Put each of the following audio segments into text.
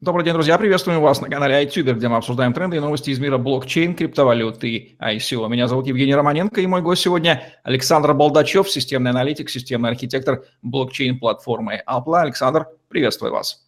Добрый день, друзья. Приветствуем вас на канале iTuber, где мы обсуждаем тренды и новости из мира блокчейн, криптовалют и ICO. Меня зовут Евгений Романенко, и мой гость сегодня Александр Балдачев, системный аналитик, системный архитектор блокчейн-платформы Apple. Александр, приветствую вас.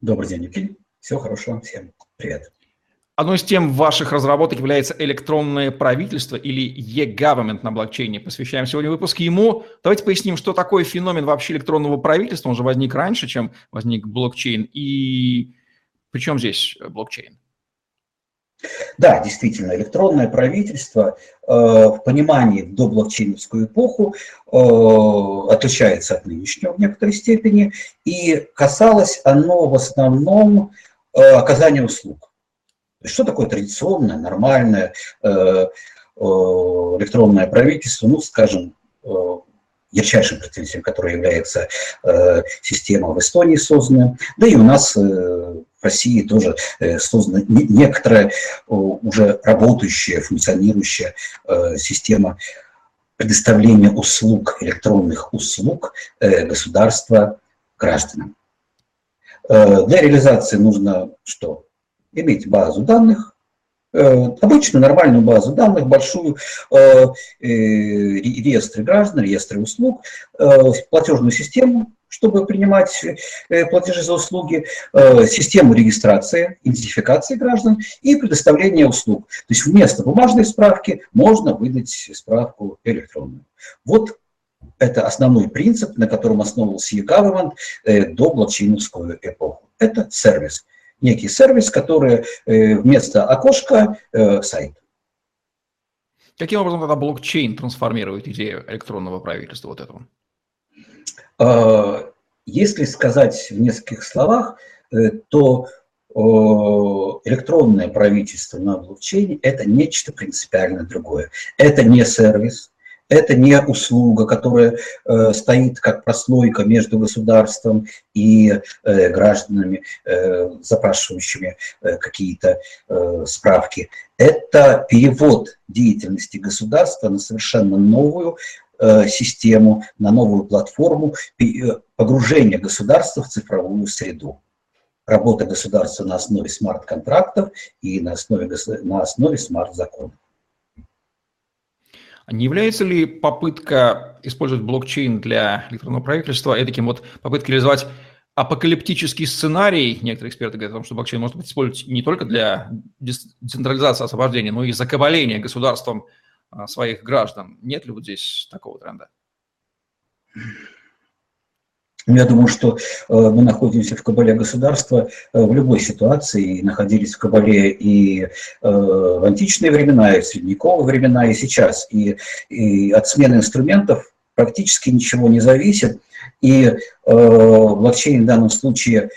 Добрый день, Евгений. Всего хорошего. Всем привет. Одной из тем ваших разработок является электронное правительство или e-government на блокчейне. Посвящаем сегодня выпуск ему. Давайте поясним, что такое феномен вообще электронного правительства. Он же возник раньше, чем возник блокчейн. И причем здесь э, блокчейн? Да, действительно, электронное правительство э, в понимании в доблокчейновскую эпоху э, отличается от нынешнего в некоторой степени, и касалось оно в основном э, оказания услуг. Что такое традиционное, нормальное э, э, электронное правительство? Ну, скажем, ярчайшим представителем которого является система в Эстонии созданная, да и у нас в России тоже э, создана некоторая уже работающая, функционирующая система предоставления услуг, электронных услуг государства гражданам. Для реализации нужно что? Иметь базу данных, обычную нормальную базу данных, большую, реестры граждан, реестры услуг, платежную систему, чтобы принимать э, платежи за услуги, э, систему регистрации, идентификации граждан и предоставления услуг. То есть вместо бумажной справки можно выдать справку электронную. Вот это основной принцип, на котором основывался e-government э, до блокчейновскую эпоху. Это сервис. Некий сервис, который вместо окошка сайт. Каким образом тогда блокчейн трансформирует идею электронного правительства вот этого? А, если сказать в нескольких словах, э, то электронное правительство на блокчейне – это нечто принципиально другое. Это не сервис, это не услуга, которая э, стоит как прослойка между государством и э, гражданами, запрашивающими какие-то справки. Это перевод деятельности государства на совершенно новую Э, систему, на новую платформу, э, погружение государства в цифровую среду. Работа государства на основе смарт-контрактов и на основе, на основе смарт-законов. Не является ли попытка использовать блокчейн для электронного правительства таким вот попыткой реализовать апокалиптический сценарий, некоторые эксперты говорят о том, что блокчейн может быть использовать не только для децентрализации освобождения, но и закабаления государством а, своих граждан. Нет ли вот здесь такого тренда? Я думаю, что э, мы находимся в кабале государства э, в любой ситуации, находились в кабале и э, в античные времена, и в средневековые времена, и сейчас. И, и от смены инструментов практически ничего не зависит, и блокчейн в данном случае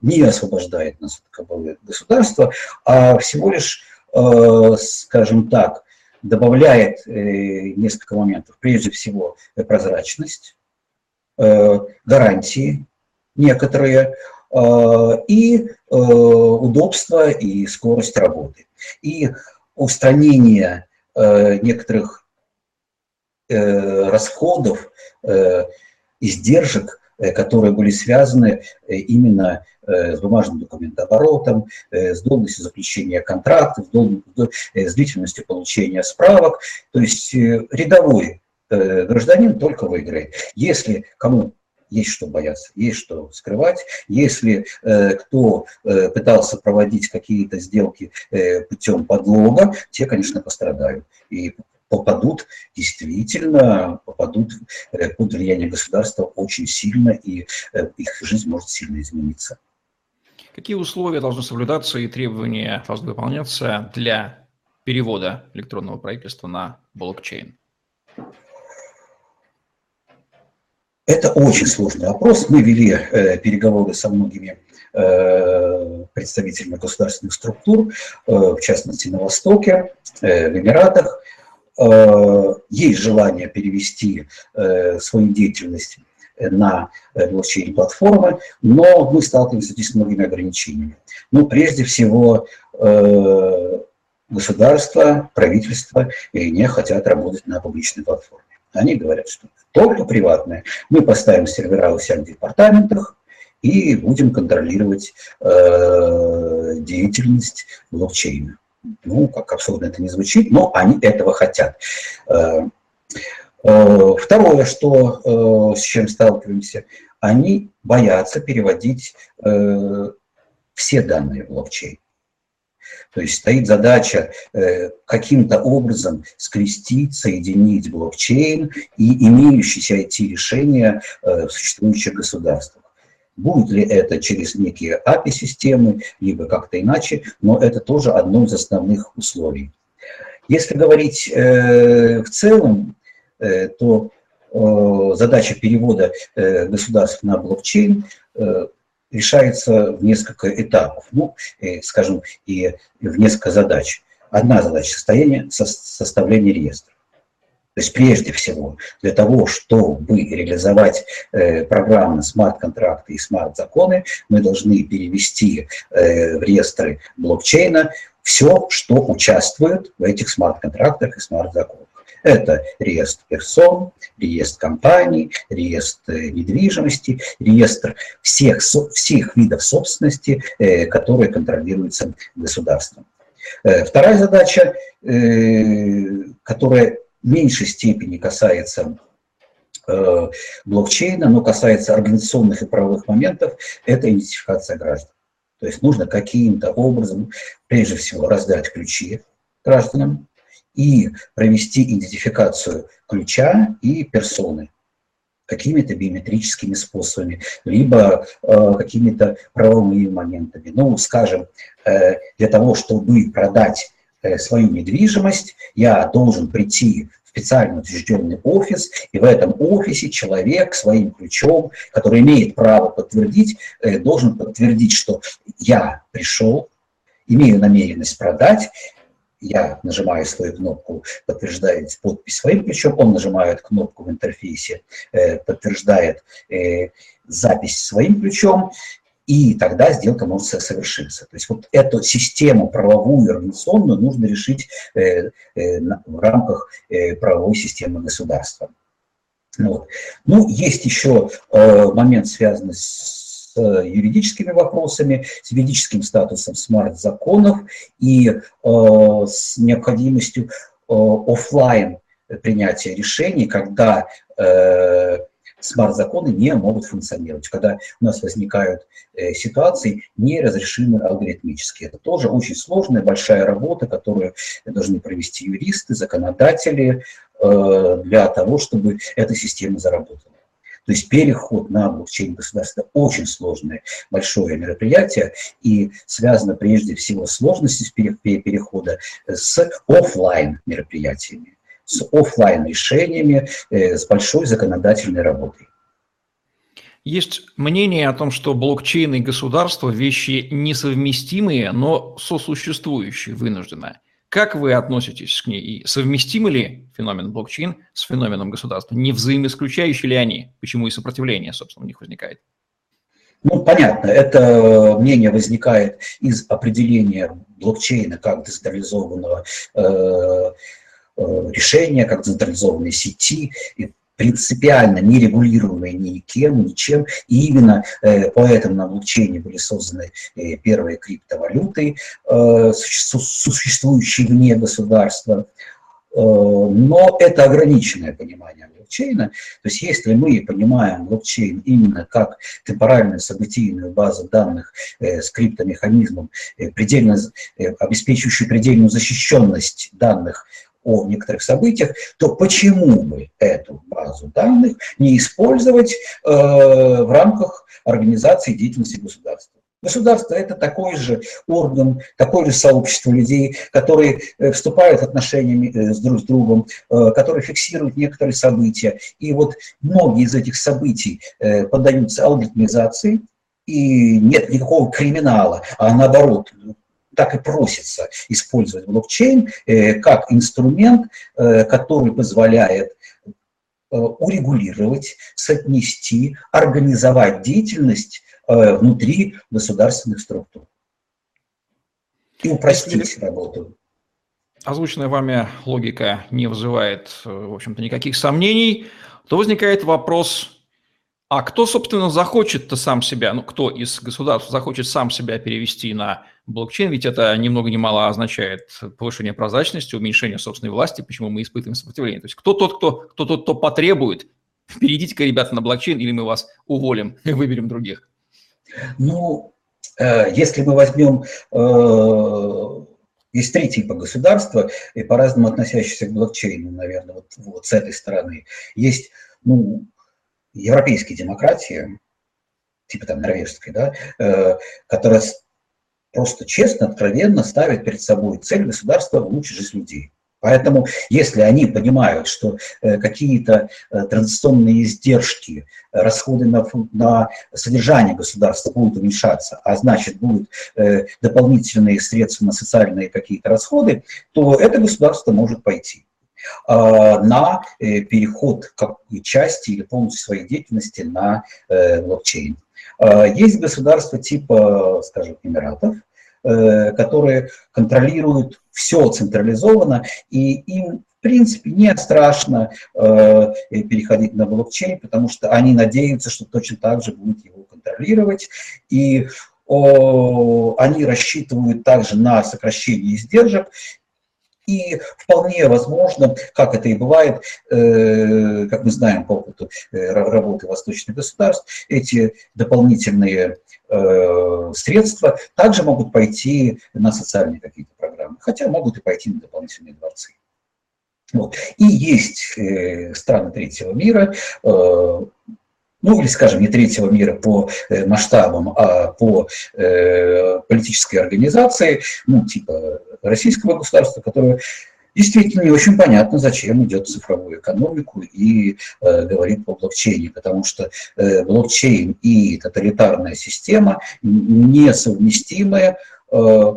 не освобождает нас от кабалы государства, а всего лишь, скажем так, добавляет э, несколько моментов. Прежде всего, э, прозрачность, э, гарантии некоторые и удобство и скорость работы. И устранение некоторых расходов, издержек Э, которые были связаны э, именно э, с бумажным документооборотом, с долгостью заключения контрактов, с длительностью получения справок. То есть рядовой гражданин только выиграет. Если кому есть что бояться, есть что скрывать. Если э, кто э, пытался проводить какие-то сделки э, путем подлога, те, конечно, пострадают. И попадут, действительно попадут э, под влияние государства очень сильно, и э, их жизнь может сильно измениться. Какие условия должны соблюдаться и требования должны выполняться для перевода электронного правительства на блокчейн? Это очень сложный вопрос. Мы вели э, переговоры со многими э, представителями государственных структур, э, в частности на Востоке, э, в Эмиратах. Э, есть желание перевести э, свою деятельность на э, блокчейн-платформы, но мы сталкиваемся здесь с многими ограничениями. Ну, прежде всего, государство, правительство не хотят работать на публичной платформе. Они говорят, что только приватные. Мы поставим сервера у себя в департаментах, и будем контролировать э, деятельность блокчейна. Ну, как абсурдно это не звучит, но они этого хотят. Э, э, второе, что, с чем сталкиваемся, они боятся переводить все данные в блокчейн. То есть стоит задача э, каким-то образом скрестить, соединить блокчейн и имеющиеся IT-решения э, в существующих государствах. Будет ли это через некие API-системы, либо как-то иначе, но это тоже одно из основных условий. Если говорить э, в целом, то задача перевода государств на блокчейн решается в несколько этапов, ну, и, скажем, и в несколько задач. Одна задача – состояние, со, составление реестра. То есть прежде всего для того, чтобы реализовать э, программы смарт-контракты и смарт-законы, мы должны перевести э, в реестры блокчейна все, что участвует в этих смарт-контрактах и смарт-законах. Это реестр персон, реестр компаний, реестр э, недвижимости, реестр всех, всех видов собственности, э, которые контролируются государством. Э, вторая задача, которая в меньшей степени касается блокчейна, но касается организационных и правовых моментов, это идентификация граждан. То есть нужно каким-то образом, прежде всего, раздать ключи гражданам, и провести идентификацию ключа и персоны какими-то биометрическими способами, либо э, какими-то правовыми моментами. Ну, скажем, э, для того, чтобы продать э, свою недвижимость, я должен прийти в специально учрежденный офис, и в этом офисе человек своим ключом, который имеет право подтвердить, э, должен подтвердить, что я пришел, имею намеренность продать, я нажимаю свою кнопку, подтверждает подпись своим ключом, он нажимает кнопку в интерфейсе, э, подтверждает э, запись своим ключом, и тогда сделка может совершиться. То есть вот эту систему правовую, организационную нужно решить э, в рамках правовой системы государства. Вот. Ну, есть еще момент, связанный с э, юридическими вопросами, с юридическим статусом смарт-законов и э, с необходимостью э, офлайн принятия решений, когда смарт-законы не могут функционировать, когда у нас возникают э, ситуации неразрешимые алгоритмически. Это тоже очень сложная, большая работа, которую должны провести юристы, законодатели для того, чтобы эта система заработала. То есть переход на блокчейн государства очень сложное, большое мероприятие и связано прежде всего сложности перехода с офлайн мероприятиями, с офлайн решениями, э, с большой законодательной работой. Есть мнение о том, что блокчейн и государство – вещи несовместимые, но сосуществующие вынужденно. Как вы относитесь к ней? И совместимы ли феномен блокчейн с феноменом государства? Не взаимоисключающие ли они? Почему и сопротивление, собственно, у них возникает? Ну, понятно, это мнение возникает из определения блокчейна как децентрализованного э, э, решения, как децентрализованной сети. И принципиально не регулируемые никем, ничем. И именно э, поэтому на блокчейне были созданы э, первые криптовалюты, э, существующие вне государства. Э, но это ограниченное понимание блокчейна. То есть если мы понимаем блокчейн именно как темпоральную событийную базу данных э, с криптомеханизмом, э, предельно, обеспечивающую предельную защищенность данных о некоторых событиях, то почему бы эту базу данных не использовать э, в рамках организации деятельности государства? Государство – это такой же орган, такое же сообщество людей, которые э, вступают в отношения э, с друг с другом, э, которые фиксируют некоторые события. И вот многие из этих событий поддаются алгоритмизации, и нет никакого криминала, а наоборот, так и просится использовать блокчейн э, как инструмент, э, который позволяет э, урегулировать, соотнести, организовать деятельность внутри государственных структур и упростить работу. Озвученная вами логика не вызывает, в общем-то, никаких сомнений. То возникает вопрос, А кто, собственно, захочет-то сам себя, ну, кто из государств захочет сам себя перевести на блокчейн, ведь это ни много ни мало означает повышение прозрачности, уменьшение собственной власти, почему мы испытываем сопротивление. То есть кто тот, кто, кто тот, кто потребует, перейдите-ка, ребята, на блокчейн, или мы вас уволим и выберем других. Ну, э, если мы возьмем есть три типа государства, и по-разному относящиеся к блокчейну, наверное, вот, вот с этой стороны. Есть ну, европейские демократии, типа там норвежской, да, э, которая просто честно, откровенно ставит перед собой цель государства улучшить жизнь людей. Поэтому, если они понимают, что э, какие-то э, транзакционные издержки, расходы на, на содержание государства будут уменьшаться, а значит будут э, дополнительные средства на социальные какие-то расходы, то это государство может пойти на переход как части или полностью своей деятельности на блокчейн. Есть государства типа, скажем, Эмиратов, Э, которые контролируют все централизованно, и им, в принципе, не страшно э, переходить на блокчейн, потому что они надеются, что точно так же будут его контролировать, и они рассчитывают также на сокращение издержек, и вполне возможно, как это и бывает, э, как мы знаем по опыту работы восточных государств, эти дополнительные Э, средства также могут пойти на социальные какие-то программы, хотя могут и пойти на дополнительные дворцы. Вот. И есть э, страны третьего мира, э, ну или, скажем, не третьего мира по э, масштабам, а по э, политической организации, ну типа российского государства, которое действительно не очень понятно, зачем идет цифровую экономику и э, говорит о блокчейне, потому что э, блокчейн и тоталитарная система несовместимые. Э,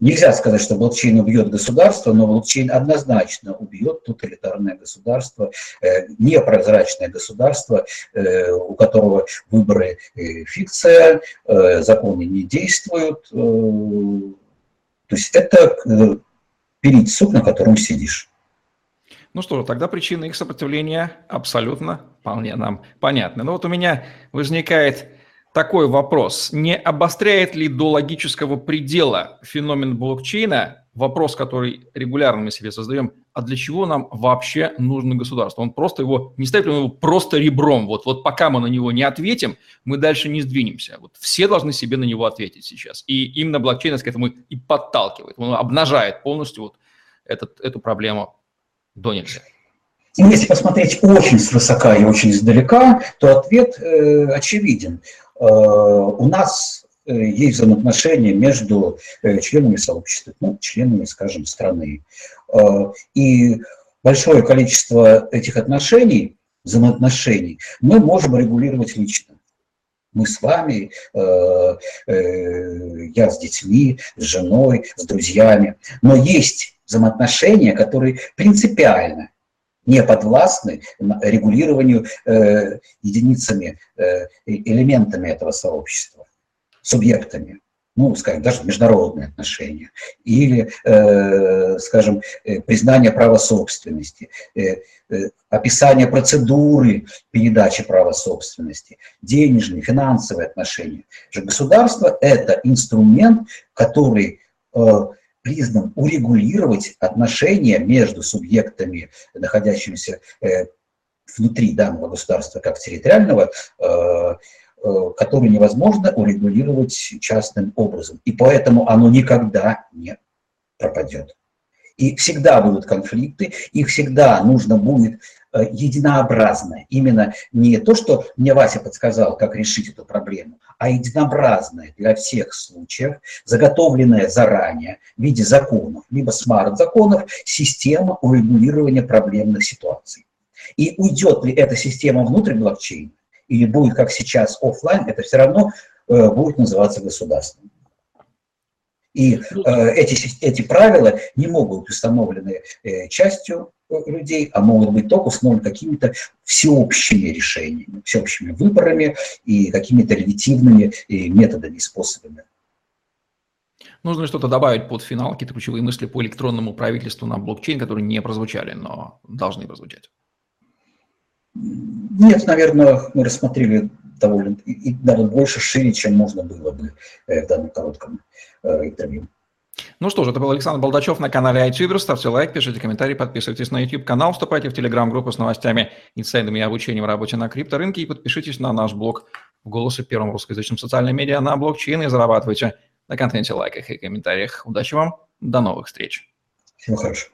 нельзя сказать, что блокчейн убьет государство, но блокчейн однозначно убьет тоталитарное государство, э, непрозрачное государство, э, у которого выборы э, фикция, законы не действуют. То есть это перед сук, на котором сидишь. Ну что, тогда причины их сопротивления абсолютно вполне нам понятны. Но вот у меня возникает такой вопрос. Не обостряет ли до логического предела феномен блокчейна вопрос, который регулярно мы себе создаем, а для чего нам вообще нужно государство? Он просто его, не ставит его просто ребром. Вот, вот пока мы на него не ответим, мы дальше не сдвинемся. Вот все должны себе на него ответить сейчас. И именно блокчейн к этому и подталкивает. Он обнажает полностью вот этот, эту проблему до нельзя. Если посмотреть очень свысока и очень издалека, то ответ э, очевиден. Э, у нас Э, есть взаимоотношения между э, членами сообщества, ну, членами, скажем, страны. Э, и большое количество этих отношений, взаимоотношений, мы можем регулировать лично. Мы с вами, я с детьми, с женой, с друзьями. Но есть взаимоотношения, которые принципиально не подвластны регулированию единицами, элементами этого сообщества субъектами, ну, скажем, даже международные отношения, или, э, скажем, э, признание права собственности, э, э, описание процедуры передачи права собственности, денежные, финансовые отношения. Государство – это инструмент, который признан урегулировать отношения между субъектами, находящимися э, внутри данного государства как территориального, э, Э, который невозможно урегулировать частным образом. И поэтому оно никогда не пропадет. И всегда будут конфликты, их всегда нужно будет единообразное. Именно не то, что мне Вася подсказал, как решить эту проблему, а единообразное для всех случаев, заготовленная заранее в виде законов, либо смарт-законов, система урегулирования проблемных ситуаций. И уйдет ли эта система внутрь блокчейна, или будет, как сейчас, офлайн, это все равно э, будет называться государством. И э, эти, эти правила не могут быть установлены э, частью э, людей, а могут быть только установлены какими-то всеобщими решениями, всеобщими выборами и какими-то легитимными э, методами и способами. Нужно что-то добавить под финал, какие-то ключевые мысли по электронному правительству на блокчейн, которые не прозвучали, но должны прозвучать. Нет, наверное, мы рассмотрели довольно, и, даже больше, шире, чем можно было бы в данном коротком интервью. Ну что ж, это был Александр Болдачев на канале iTuber. Ставьте лайк, пишите комментарии, подписывайтесь на YouTube-канал, вступайте в Telegram-группу с новостями, инсайдами и обучением работе на крипторынке и подпишитесь на наш блог в «Голосе» первом русскоязычном социальном медиа на блокчейн и зарабатывайте на контенте, лайках и комментариях. Удачи вам, до новых встреч. Всего хорошего.